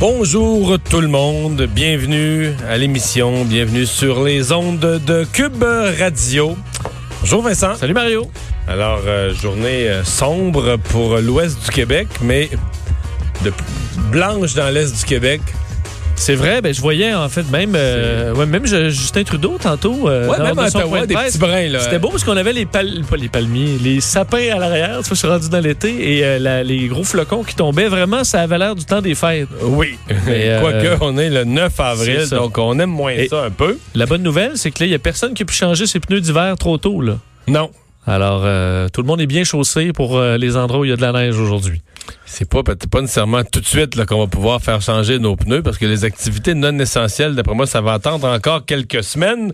Bonjour tout le monde, bienvenue à l'émission, bienvenue sur les ondes de Cube Radio. Bonjour Vincent. Salut Mario. Alors, euh, journée euh, sombre pour l'ouest du Québec, mais de blanche dans l'est du Québec. C'est vrai, ben je voyais en fait même euh, ouais, même Justin Trudeau tantôt. euh, Ouais, dans- même dans à son Ottawa, point de des petits brins, là. C'était beau parce qu'on avait les pal pas les palmiers, les sapins à l'arrière. Tu vois, je suis rendu dans l'été et euh, la- les gros flocons qui tombaient. Vraiment, ça avait l'air du temps des fêtes. Oui, Mais, euh, quoique on est le 9 avril, donc on aime moins Et- ça un peu. La bonne nouvelle, c'est que là, il y a personne qui a pu changer ses pneus d'hiver trop tôt là. Non, Alors, euh, tout le monde est bien chaussé pour les endroits où il y a de la neige aujourd'hui. C'est pas, pas nécessairement tout de suite qu'on va pouvoir faire changer nos pneus parce que les activités non essentielles, d'après moi, ça va attendre encore quelques semaines.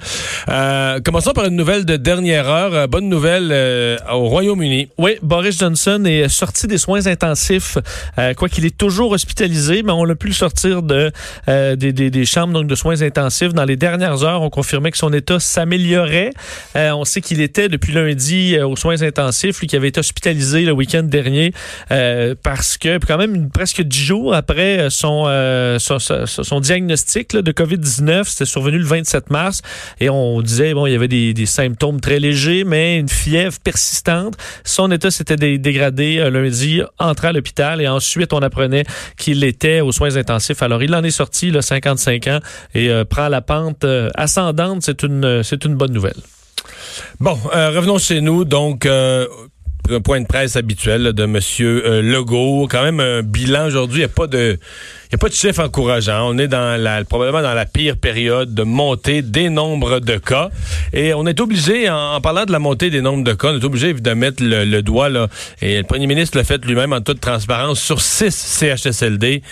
Euh, commençons par une nouvelle de dernière heure. Euh, bonne nouvelle euh, au Royaume-Uni. Oui, Boris Johnson est sorti des soins intensifs, euh, quoi qu'il est toujours hospitalisé, mais on l'a pu le sortir de, euh, des, des- des chambres donc, de soins intensifs. Dans les dernières heures, on confirmait que son état s'améliorait. Euh, on sait qu'il était depuis lundi aux soins intensifs, lui qui avait été hospitalisé le week-end dernier, euh, parce que quand même presque dix jours après euh, son, euh, son, diagnostic de COVID-19, c'était survenu le 27 mars, et on disait bon il y avait des, symptômes très légers, mais une fièvre persistante. Son état s'était dé- dégradé euh, lundi, entré à l'hôpital et ensuite on apprenait qu'il était aux soins intensifs. Alors il en est sorti, là, 55 ans, et prend la pente ascendante. C'est une, c'est une bonne nouvelle. Bon, revenons chez nous. Donc, point de presse habituel de Monsieur euh, Legault. Quand même un bilan aujourd'hui. Il n'y a pas de, il y a pas de chiffre encourageant. On est dans la, probablement dans la pire période de montée des nombres de cas. Et on est obligé, en, parlant de la montée des nombres de cas, on est obligé de mettre le, doigt là. Et le Premier ministre l'a fait lui-même en toute transparence sur six CHSLD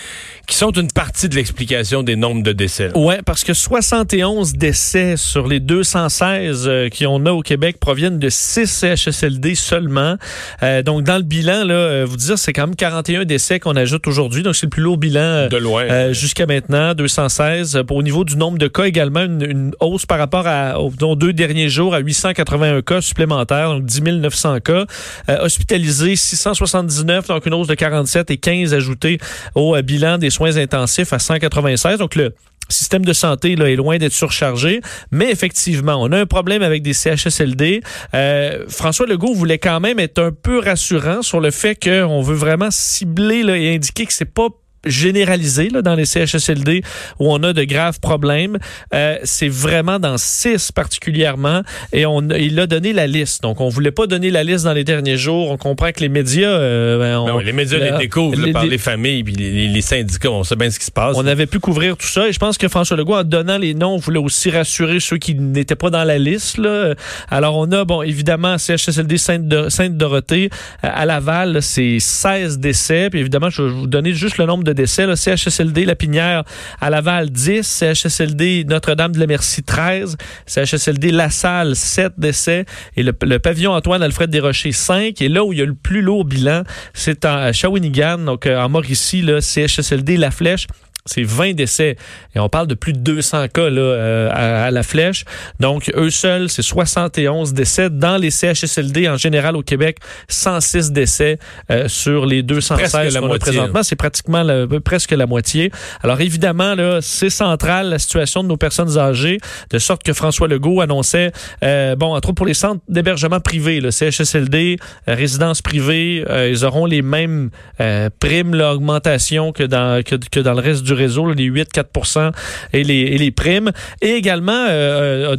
qui sont une partie de l'explication des nombres de décès. Ouais, parce que 71 décès sur les 216 euh, qu'on a au Québec proviennent de 6 CHSLD seulement. Euh, donc, dans le bilan, là, euh, vous dire, c'est quand même 41 décès qu'on ajoute aujourd'hui. Donc, c'est le plus lourd bilan Loin. euh, jusqu'à maintenant, 216. Euh, Au niveau du nombre de cas également, une, une hausse par rapport à, aux deux derniers jours à 881 cas supplémentaires, donc 10 900 cas. Euh, hospitalisés, 679, donc une hausse de 47 et 15 ajoutés au euh, bilan des soins intensifs à 196. Donc le système de santé là, est loin d'être surchargé, mais effectivement, on a un problème avec des CHSLD. Euh, François Legault voulait quand même être un peu rassurant sur le fait qu'on veut vraiment cibler là, et indiquer que c'est pas généralisé là, dans les CHSLD où on a de graves problèmes. Euh, c'est vraiment dans six particulièrement et on il a donné la liste. Donc on voulait pas donner la liste dans les derniers jours. On comprend que les médias, euh, ben, on- Ben oui, les médias là, les découvrent là, les- par les- les familles puis les, syndicats. On sait bien ce qui se passe. on avait pu couvrir tout ça et je pense que François Legault, en donnant les noms, voulait aussi rassurer ceux qui n'étaient pas dans la liste. Là. Alors, on a, bon, évidemment, CHSLD Sainte-Do- Sainte-Dorothée euh, à Laval, là, c'est 16 décès. Puis évidemment, je vais vous donner juste le nombre de décès. Là. CHSLD Lapinière à Laval, 10. CHSLD Notre-Dame-de-la-Merci, 13. CHSLD La Salle, 7 décès. Et le, pavillon Antoine-Alfred Desrochers, 5. Et là où il y a le plus lourd bilan, c'est à Shawinigan, donc euh, en Mauricie, là, CHSLD La Flèche. C'est 20 décès. Et on parle de plus de 200 cas là, euh, à, à la flèche. Donc, eux seuls, c'est 71 décès. Dans les CHSLD, en général, au Québec, 106 décès euh, sur les 216 Presque la qu'on a présentement. C'est pratiquement la- presque la moitié. Alors, évidemment, là, c'est central, la situation de nos personnes âgées, de sorte que François Legault annonçait, euh, bon, entre autres pour les centres d'hébergement privés, le CHSLD, euh, résidences privées, euh, ils auront les mêmes euh, primes, l'augmentation que dans, que, que dans le reste du réseau, là, les 8-4 et les, et les primes. Et également, euh,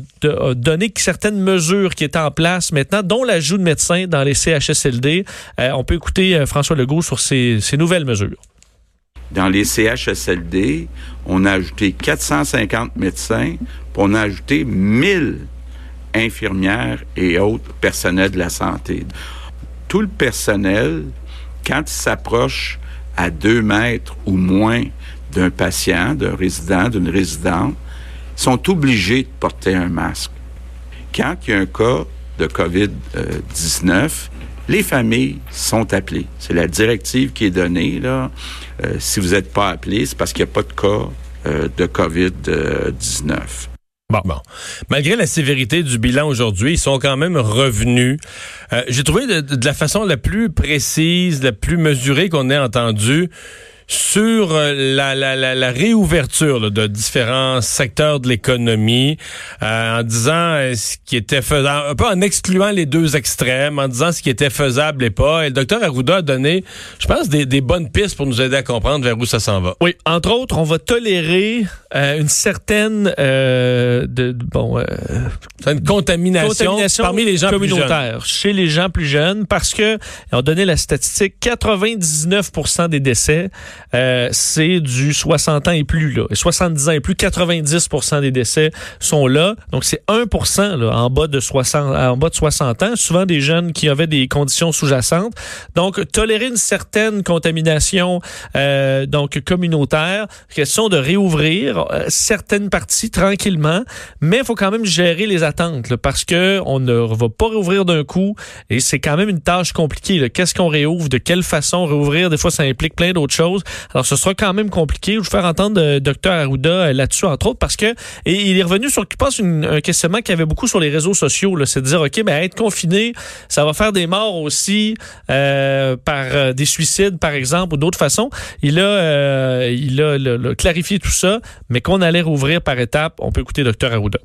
donné que certaines mesures qui étaient en place maintenant, dont l'ajout de médecins dans les CHSLD. Euh, on peut écouter euh, François Legault sur ces, ces nouvelles mesures. Dans les CHSLD, on a ajouté 450 médecins, puis on a ajouté 1000 infirmières et autres personnels de la santé. Tout le personnel, quand il s'approche à deux mètres ou moins d'un patient, d'un résident, d'une résidente, sont obligés de porter un masque. Quand il y a un cas de COVID-19, les familles sont appelées. C'est la directive qui est donnée. Là. Euh, si vous n'êtes pas appelé, c'est parce qu'il n'y a pas de cas euh, de COVID-19. Bon. bon. Malgré la sévérité du bilan aujourd'hui, ils sont quand même revenus. Euh, J'ai trouvé de, de, la façon la plus précise, la plus mesurée qu'on ait entendue sur euh, la, la, la, la réouverture là, de différents secteurs de l'économie, euh, en disant euh, ce qui était faisable, un peu en excluant les deux extrêmes, en disant ce qui était faisable et pas. Et le docteur Arruda a donné, je pense, des, des, bonnes pistes pour nous aider à comprendre vers où ça s'en va. Oui, entre autres, on va tolérer euh, une certaine de, de, bon une contamination, contamination, parmi les gens communautaires, plus chez les gens plus jeunes, parce que on donné la statistique, 99% des décès euh, c'est du 60 ans et plus. Là. Et 70 ans et plus, 90% des décès sont là. Donc, c'est 1 là, en, bas de 60, en bas de 60 ans. Souvent des jeunes qui avaient des conditions sous-jacentes. Donc, tolérer une certaine contamination euh, donc communautaire, question de réouvrir euh, certaines parties tranquillement, mais il faut quand même gérer les attentes là, parce que on ne va pas réouvrir d'un coup et c'est quand même une tâche compliquée. Qu'est-ce qu'on réouvre, de quelle façon réouvrir, des fois ça implique plein d'autres choses. Alors, ce sera quand même compliqué. Je vais faire entendre euh, Dr Arruda euh, là-dessus, entre autres, parce que il est revenu sur, je pense, une, un questionnement qu'il y avait beaucoup sur les réseaux sociaux. C'est de dire, OK, mais être confiné, ça va faire des morts aussi euh, par des suicides, par exemple, ou d'autres façons. Il a, clarifié tout ça, mais qu'on allait rouvrir par étapes. On peut écouter Dr Arruda.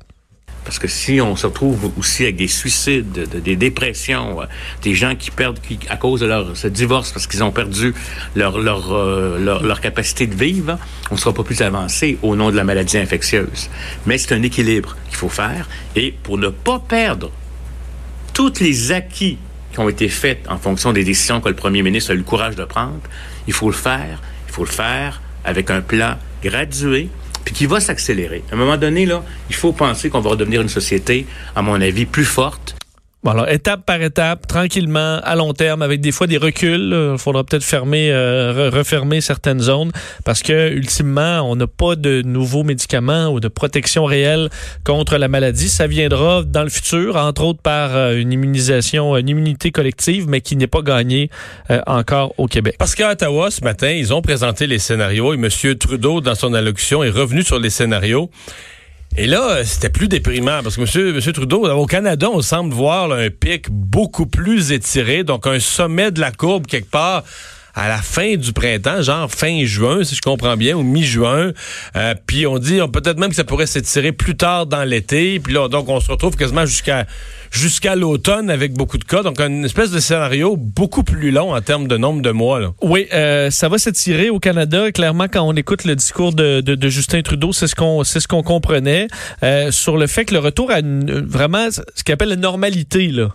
Parce que si on se retrouve aussi avec des suicides, de, des dépressions, euh, des gens qui perdent à cause de leur ce divorce parce qu'ils ont perdu leur leur, euh, leur capacité de vivre, on ne sera pas plus avancé au nom de la maladie infectieuse. Mais c'est un équilibre qu'il faut faire et pour ne pas perdre tous les acquis qui ont été faits en fonction des décisions que le premier ministre a eu le courage de prendre, il faut le faire, il faut le faire avec un plan gradué puis qui va s'accélérer. À un moment donné, là, il faut penser qu'on va redevenir une société, à mon avis, plus forte, Bon, alors, étape par étape, tranquillement, à long terme, avec des fois des reculs. Il faudra peut-être fermer, euh, refermer certaines zones parce que, ultimement, on n'a pas de nouveaux médicaments ou de protection réelle contre la maladie. Ça viendra dans le futur, entre autres par euh, une immunisation, une immunité collective, mais qui n'est pas gagnée euh, encore au Québec. Parce qu'à Ottawa, ce matin, ils ont présenté les scénarios et M. Trudeau, dans son allocution, est revenu sur les scénarios. Et là, c'était plus déprimant parce que monsieur, monsieur Trudeau, au Canada, on semble voir un pic beaucoup plus étiré, donc un sommet de la courbe quelque part à la fin du printemps, genre fin juin, si je comprends bien, ou mi-juin. Euh, puis on dit peut-être même que ça pourrait s'étirer plus tard dans l'été. Puis là, donc on se retrouve quasiment jusqu'à jusqu'à l'automne avec beaucoup de cas. Donc, une espèce de scénario beaucoup plus long en termes de nombre de mois. Là. Oui, euh, ça va s'étirer au Canada. Clairement, quand on écoute le discours de, de, de Justin Trudeau, c'est ce qu'on c'est ce qu'on comprenait euh, sur le fait que le retour à une, vraiment ce qu'il appelle la normalité là.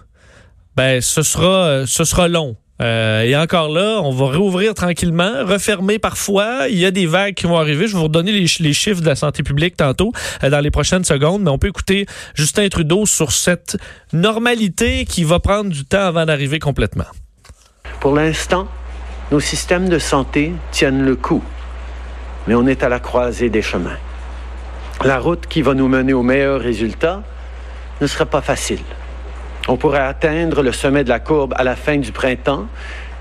Ben, ce sera ce sera long. Euh, et encore là, on va réouvrir tranquillement, refermer parfois. Il y a des vagues qui vont arriver. Je vais vous redonner les, les chiffres de la santé publique tantôt, euh, dans les prochaines secondes. Mais on peut écouter Justin Trudeau sur cette normalité qui va prendre du temps avant d'arriver complètement. Pour l'instant, nos systèmes de santé tiennent le coup. Mais on est à la croisée des chemins. La route qui va nous mener aux meilleurs résultats ne sera pas facile. On pourrait atteindre le sommet de la courbe à la fin du printemps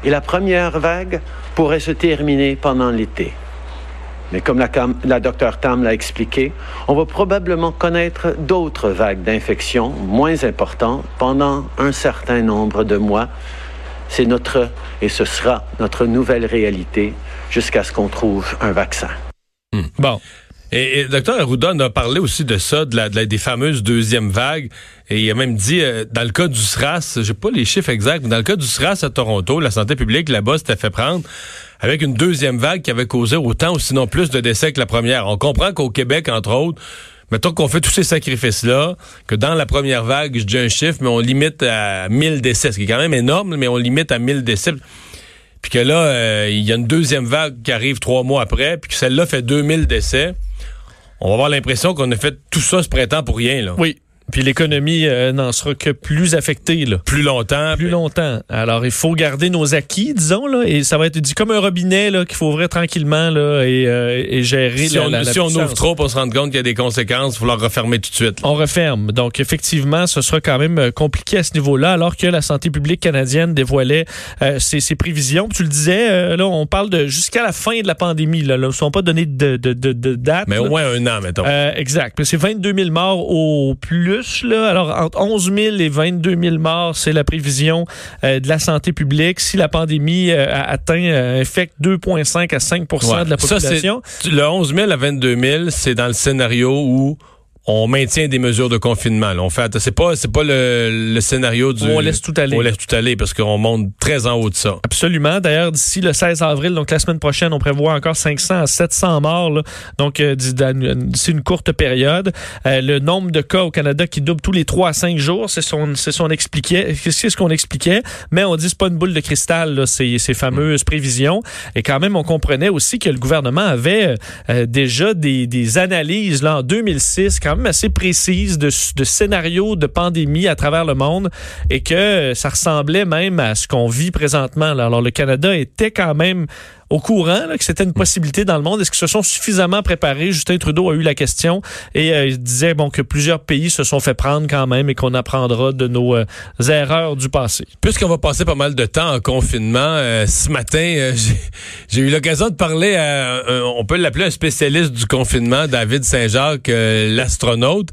et la première vague pourrait se terminer pendant l'été. Mais comme la, docteur Tam l'a expliqué, on va probablement connaître d'autres vagues d'infection moins importantes pendant un certain nombre de mois. C'est notre, et ce sera notre nouvelle réalité jusqu'à ce qu'on trouve un vaccin. Mmh. Bon. Et, et Dr Arruda a parlé aussi de ça, de la, de la, des fameuses deuxièmes vagues. Et il a même dit, euh, dans le cas du SRAS, j'ai pas les chiffres exacts, mais dans le cas du SRAS à Toronto, la santé publique là-bas s'était fait prendre avec une deuxième vague qui avait causé autant ou sinon plus de décès que la première. On comprend qu'au Québec, entre autres, mettons qu'on fait tous ces sacrifices-là, que dans la première vague, je dis un chiffre, mais on limite à 1000 décès, ce qui est quand même énorme, mais on limite à 1000 décès. Puis que là, euh, il y a une deuxième vague qui arrive trois mois après, puis que celle-là fait 2000 décès on va avoir l'impression qu'on a fait tout ça ce printemps pour rien. Là. Oui. Puis l'économie euh, n'en sera que plus affectée, là. Plus longtemps. Plus longtemps. Alors, il faut garder nos acquis, disons, là, et ça va être dit comme un robinet, là, qu'il faut ouvrir tranquillement, là, et, euh, et gérer Si, la, on, la- la si on ouvre trop, on se rend compte qu'il y a des conséquences, il faut leur refermer tout de suite. On referme. Donc, effectivement, ce sera quand même euh, compliqué à ce niveau-là, alors que la santé publique canadienne dévoilait euh, ses, ses prévisions. Tu le disais, euh, là, on parle de jusqu'à la fin de la pandémie. Là, là, ne sont pas donné de, de, de, de date. Mais au moins un an, mettons. Euh, exact. C'est 22 000 morts au plus. Là. Alors, entre 11 000 et 22 000 morts, c'est la prévision euh, de la santé publique. Si la pandémie euh, a atteint, euh, infecte 2,5 à 5 Ouais. de la Ça, population. le 11 000 à 22 000, c'est dans le scénario où on maintient des mesures de confinement. là. On fait, c'est pas, c'est pas le, le scénario du. On laisse tout aller. On laisse tout aller parce qu'on monte très en haut de ça. Absolument. D'ailleurs, d'ici le 16 avril, donc la semaine prochaine, on prévoit encore 500 à 700 morts. là. donc, euh, d'ici une courte période. Euh, le nombre de cas au Canada qui double tous les 3 à 5 jours, c'est son, c'est son expliquait, c'est ce qu'on expliquait. Mais on dit c'est pas une boule de cristal, là, ces, ces fameuses prévisions. Et quand même, on comprenait aussi que le gouvernement avait euh, déjà des, des analyses là en 2006, quand assez précises de, de scénarios de pandémie à travers le monde et que euh, ça ressemblait même à ce qu'on vit présentement. Alors le Canada était quand même au courant là, que c'était une possibilité dans le monde. Est-ce qu'ils se sont suffisamment préparés? Justin Trudeau a eu la question et euh, il disait bon que plusieurs pays se sont fait prendre quand même et qu'on apprendra de nos euh, erreurs du passé. Puisqu'on va passer pas mal de temps en confinement, euh, ce matin, j'ai- eu l'occasion de parler à, on peut l'appeler un spécialiste du confinement, David Saint-Jacques, l'astronaute,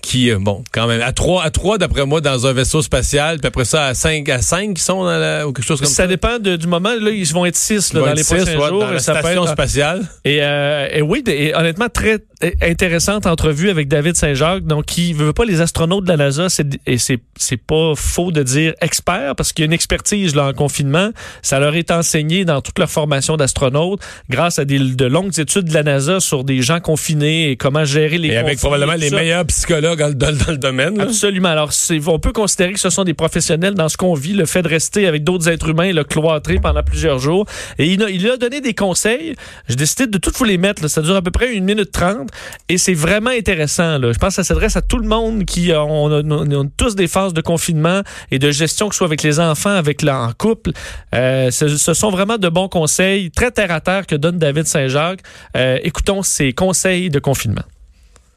qui, bon, quand même, à trois, à trois d'après moi, dans un vaisseau spatial, puis après ça, à cinq, à cinq qui sont dans la, ou quelque chose comme ça. Ça dépend de- du moment. Là, ils vont être six là, Ils vont dans être les six, ouais, jours. dans la station être- spatiale? Et, euh, et oui, et honnêtement, très intéressante entrevue avec David Saint-Jacques. Donc, qui veut pas les astronautes de la NASA, c'est, et c'est, c'est pas faux de dire expert, parce qu'il y a une expertise là, en confinement. Ça leur est enseigné dans toute leur formation d'astronautes, grâce à des, de longues études de la NASA sur des gens confinés et comment gérer les Et avec probablement les ça. meilleurs psychologues dans, le- dans le- dans le domaine. là. Absolument. Alors, c'est, on peut considérer que ce sont des professionnels dans ce qu'on vit, le fait de rester avec d'autres êtres humains, le cloîtré pendant plusieurs jours. Et il a, il a donné des conseils. J'ai décidé de toutes vous les mettre. Ça dure à peu près une minute trente. Et c'est vraiment intéressant. Je pense que ça s'adresse à tout le monde qui a, tous des phases de confinement et de gestion, que ce soit avec les enfants, avec la, en couple. Euh, ce, ce sont vraiment de bons conseils, très terre à terre que donne David Saint-Jacques. Euh, écoutons ses conseils de confinement.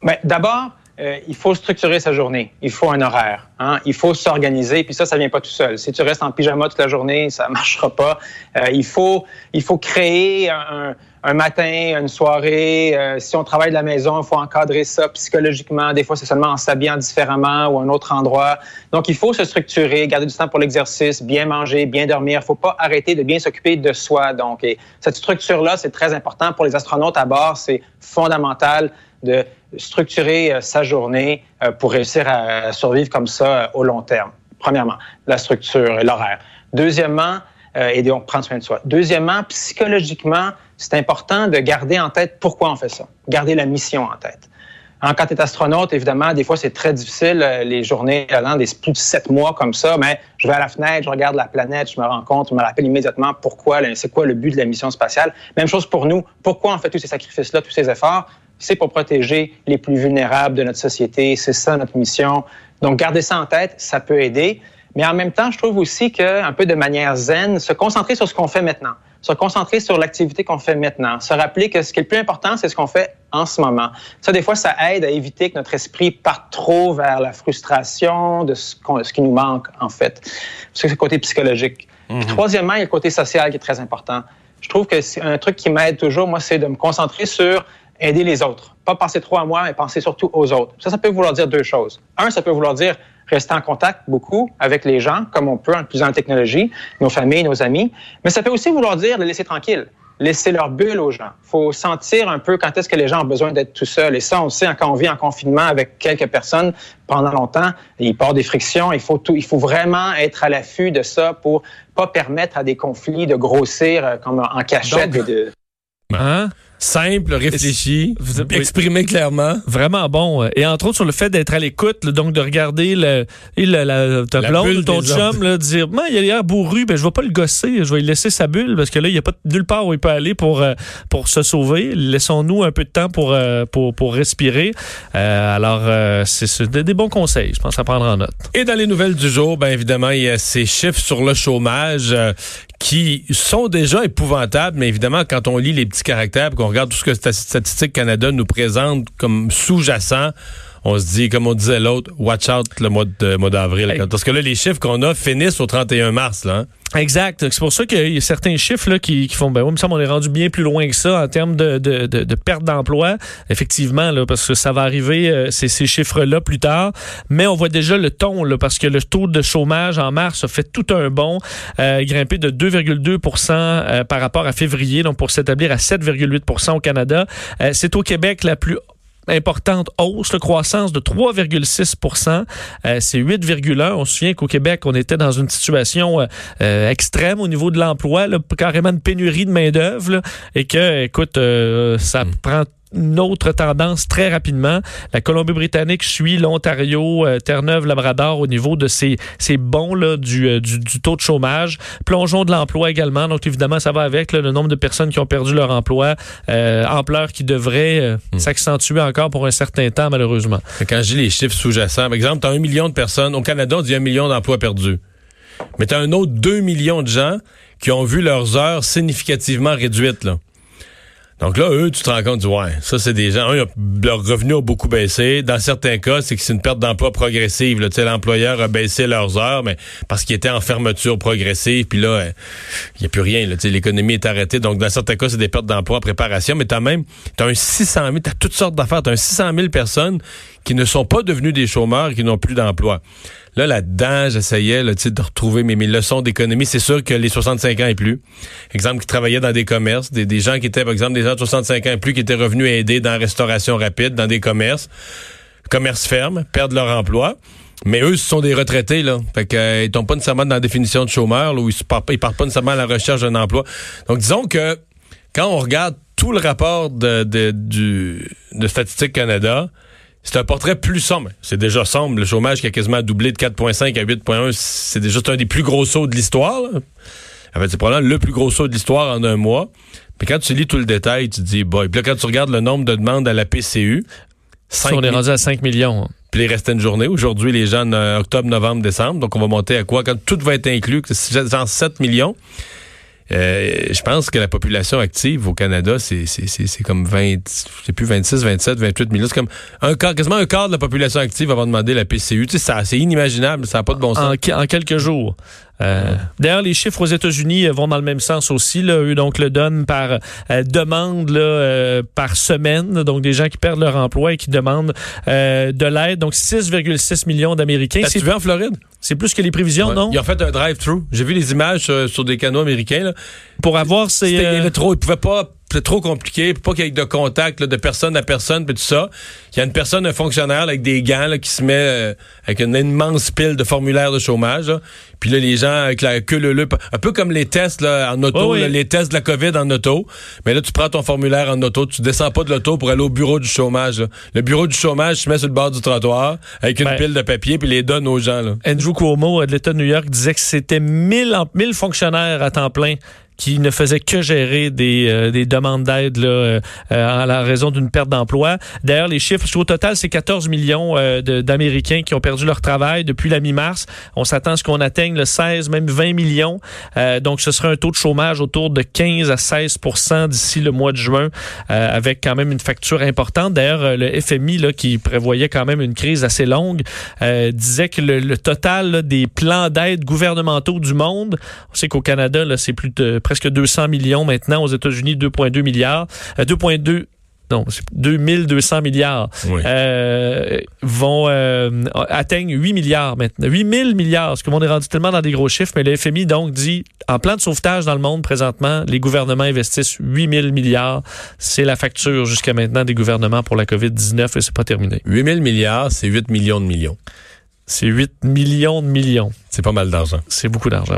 Ben, D'abord, euh, il faut structurer sa journée. Il faut un horaire. Hein? Il faut s'organiser. Puis ça, ça vient pas tout seul. Si tu restes en pyjama toute la journée, ça marchera pas. Euh, il faut, il faut créer un, un matin, une soirée. Euh, si on travaille de la maison, il faut encadrer ça psychologiquement. Des fois, c'est seulement en s'habillant différemment ou à un autre endroit. Donc, il faut se structurer, garder du temps pour l'exercice, bien manger, bien dormir. Il faut pas arrêter de bien s'occuper de soi. Donc, et cette structure-là, c'est très important pour les astronautes à bord. C'est fondamental de structurer euh, sa journée euh, pour réussir à survivre comme ça euh, au long terme. Premièrement, la structure et l'horaire. Deuxièmement, euh, et donc prendre soin de soi. Deuxièmement, psychologiquement, c'est important de garder en tête pourquoi on fait ça, garder la mission en tête. Hein, quand tu es astronaute, évidemment, des fois, c'est très difficile, euh, les journées allant des plus de sept mois comme ça, mais je vais à la fenêtre, je regarde la planète, je me rends compte, je me rappelle immédiatement pourquoi, c'est quoi le but de la mission spatiale. Même chose pour nous. Pourquoi on fait tous ces sacrifices-là, tous ces efforts? C'est pour protéger les plus vulnérables de notre société. C'est ça notre mission. Donc, garder ça en tête, ça peut aider. Mais en même temps, je trouve aussi que, un peu de manière zen, se concentrer sur ce qu'on fait maintenant, se concentrer sur l'activité qu'on fait maintenant, se rappeler que ce qui est le plus important, c'est ce qu'on fait en ce moment. Ça, des fois, ça aide à éviter que notre esprit parte trop vers la frustration de ce, qu'on- ce qui nous manque, en fait. C'est le côté psychologique. Puis, troisièmement, il y a le côté social qui est très important. Je trouve que c'est un truc qui m'aide toujours, moi, c'est de me concentrer sur aider les autres. Pas penser trop à moi, mais penser surtout aux autres. Ça, ça peut vouloir dire deux choses. Un, ça peut vouloir dire rester en contact beaucoup avec les gens, comme on peut en utilisant la technologie, nos familles, nos amis. Mais ça peut aussi vouloir dire les laisser tranquilles, laisser leur bulle aux gens. Il faut sentir un peu quand est-ce que les gens ont besoin d'être tout seuls. Et ça, on le sait, quand on vit en confinement avec quelques personnes pendant longtemps, il part des frictions. Il faut, tout, il faut vraiment être à l'affût de ça pour pas permettre à des conflits de grossir euh, comme en cachette. Donc- et de... Hein? Simple, réfléchi, Vous- oui. exprimé clairement. Vraiment bon. euh, Et entre autres, sur le fait d'être à l'écoute, donc de regarder le, le- la, ta blonde ton chum, là, dire Man, il a l'air bourru, ben, je vais pas le gosser, je vais lui laisser sa bulle parce que là, il n'y a pas nulle part où il peut aller pour, euh, pour se sauver. Laissons-nous un peu de temps pour, euh, pour, pour respirer. Euh, alors, euh, c'est des, des bons conseils, je pense à prendre en note. Et dans les nouvelles du jour, ben évidemment, il y a ces chiffres sur le chômage euh, qui sont déjà épouvantables, mais évidemment, quand on lit les petits caractères, qu'on regarde tout ce que Stat- Statistique Canada nous présente comme sous-jacent, on se dit, comme on disait l'autre, watch out le mois de- mois d'avril. Hey. Parce que là, les chiffres qu'on a finissent au 31 mars. Là, hein. Exact. C'est pour ça qu'il y a certains chiffres là, qui, qui font, ben oui, il me semble qu'on est rendu bien plus loin que ça en termes de, de, de, de perte d'emploi. Effectivement, là, parce que ça va arriver, euh, ces, ces chiffres-là plus tard. Mais on voit déjà le ton, là, parce que le taux de chômage en mars a fait tout un bond, euh, grimpé de 2,2% euh, par rapport à février, donc pour s'établir à 7,8% au Canada. Euh, C'est au Québec la plus importante hausse, la croissance de 3,6% euh, C'est 8,1 On se souvient qu'au Québec, on était dans une situation euh, euh, extrême au niveau de l'emploi, carrément une pénurie de main-d'œuvre, et que, écoute, euh, ça prend une autre tendance très rapidement. La Colombie-Britannique suit l'Ontario, euh, Terre-Neuve, Labrador au niveau de ces, ces bons là, du, euh, du, du taux de chômage. Plongeon de l'emploi également. Donc, évidemment, ça va avec là, le nombre de personnes qui ont perdu leur emploi, euh, ampleur qui devrait euh, s'accentuer encore pour un certain temps, malheureusement. Quand je dis les chiffres sous-jacents, par exemple, tu as un million de personnes. Au Canada, on dit un million d'emplois perdus. Mais tu as un autre 2 millions de gens qui ont vu leurs heures significativement réduites. Là. Donc là, eux, tu te rends compte, du ouais, ça, c'est des gens, eux, leurs revenus ont beaucoup baissé. Dans certains cas, c'est que c'est une perte d'emploi progressive. là. Tu sais, L'employeur a baissé leurs heures, mais parce qu'il était en fermeture progressive, puis là, il n'y a plus rien. Tu sais, L'économie est arrêtée. Donc, dans certains cas, c'est des pertes d'emploi préparation, mais tu as même t'as un 600 000, tu as toutes sortes d'affaires. Tu as un 600 000 personnes qui ne sont pas devenues des chômeurs et qui n'ont plus d'emploi. Là, là-dedans, j'essayais là, de retrouver mes, mes leçons d'économie. C'est sûr que les 65 ans et plus, exemple, qui travaillaient dans des commerces, des, des gens qui étaient, par exemple, des gens de 65 ans et plus qui étaient revenus aider dans la restauration rapide, dans des commerces, commerces fermes, perdent leur emploi. Mais eux, ce sont des retraités, là. Fait que, euh, tombent pas nécessairement dans la définition de chômeur, là, où ils, partent, ils partent pas nécessairement à la recherche d'un emploi. Donc, disons que quand on regarde tout le rapport de, de, du, de Statistique Canada, c'est un portrait plus sombre. C'est déjà sombre. Le chômage qui a quasiment doublé de 4,5 à 8,1, c'est déjà un des plus gros sauts de l'histoire. En fait, c'est probablement le plus gros saut de l'histoire en un mois. Mais quand tu lis tout le détail, tu te dis, boy. Puis là, quand tu regardes le nombre de demandes à la PCU, Ça, on est rendu à 5 millions. hein. puis il restait une journée. Aujourd'hui, les gens, en octobre, novembre, décembre. Donc, on va monter à quoi? Quand tout va être inclus, genre 7 millions. Euh, je pense que la population active au Canada, c'est c'est- c'est- c'est comme 20, je sais plus, 26, 27, 28 millions. C'est comme un quart, quasiment un quart de la population active va demander la PCU. Tu sais, c'est inimaginable. Ça n'a pas de bon sens. en quelques jours. Euh, D'ailleurs, les chiffres aux États-Unis euh, vont dans le même sens aussi. Là. Eux, donc, le donnent par euh, demande là, euh, par semaine. Donc, des gens qui perdent leur emploi et qui demandent de l'aide. Donc, 6,6 millions d'Américains. C'est vu en Floride? c'est plus que les prévisions, Ouais. non? Ils ont fait un drive-thru. J'ai vu les images sur, sur des canaux américains. Là. Pour avoir ces... C'était- trop, il pouvait pas, trop compliqué, pas qu'il y ait de contact là, de personne à personne, puis tout ça. Il y a une personne, un fonctionnaire là, avec des gants là, qui se met euh, avec une immense pile de formulaires de chômage. là. Puis là, les gens avec la queue leu, leu, un peu comme les tests là, en auto, oui. les tests de la COVID en auto. Mais là, tu prends ton formulaire en auto, tu descends pas de l'auto pour aller au bureau du chômage. Le bureau du chômage se met sur le bord du trottoir avec une Ben. pile de papier, puis les donne aux gens. Là. Andrew Cuomo de l'État de New York disait que c'était 1000, en- 1000 fonctionnaires à temps plein qui ne faisaient que gérer des, euh, des demandes d'aide là, euh, euh, à la raison d'une perte d'emploi. D'ailleurs, les chiffres, au total, c'est 14 millions d'Américains qui ont perdu leur travail depuis la mi-mars. On s'attend à ce qu'on atteigne le 16, même 20 millions. Donc, ce serait un taux de chômage autour de 15 à 16% d'ici le mois de juin, avec quand même une facture importante. D'ailleurs, le FMI, là, qui prévoyait quand même une crise assez longue, disait que le, total des plans d'aide gouvernementaux du monde, on sait qu'au Canada, c'est plus de presque 200 millions maintenant, aux États-Unis, 2,2 milliards, euh, 2,2 non, c'est 2200 milliards Oui. euh, vont euh, atteignent 8 milliards maintenant. 8000 milliards, parce que monde est rendu tellement dans des gros chiffres, mais le FMI donc dit, en plan de sauvetage dans le monde présentement, les gouvernements investissent 8000 milliards. C'est la facture jusqu'à maintenant des gouvernements pour la COVID-19 et c'est pas terminé. 8 000 milliards, c'est 8 millions de millions. C'est 8 millions de millions. C'est pas mal d'argent. C'est beaucoup d'argent.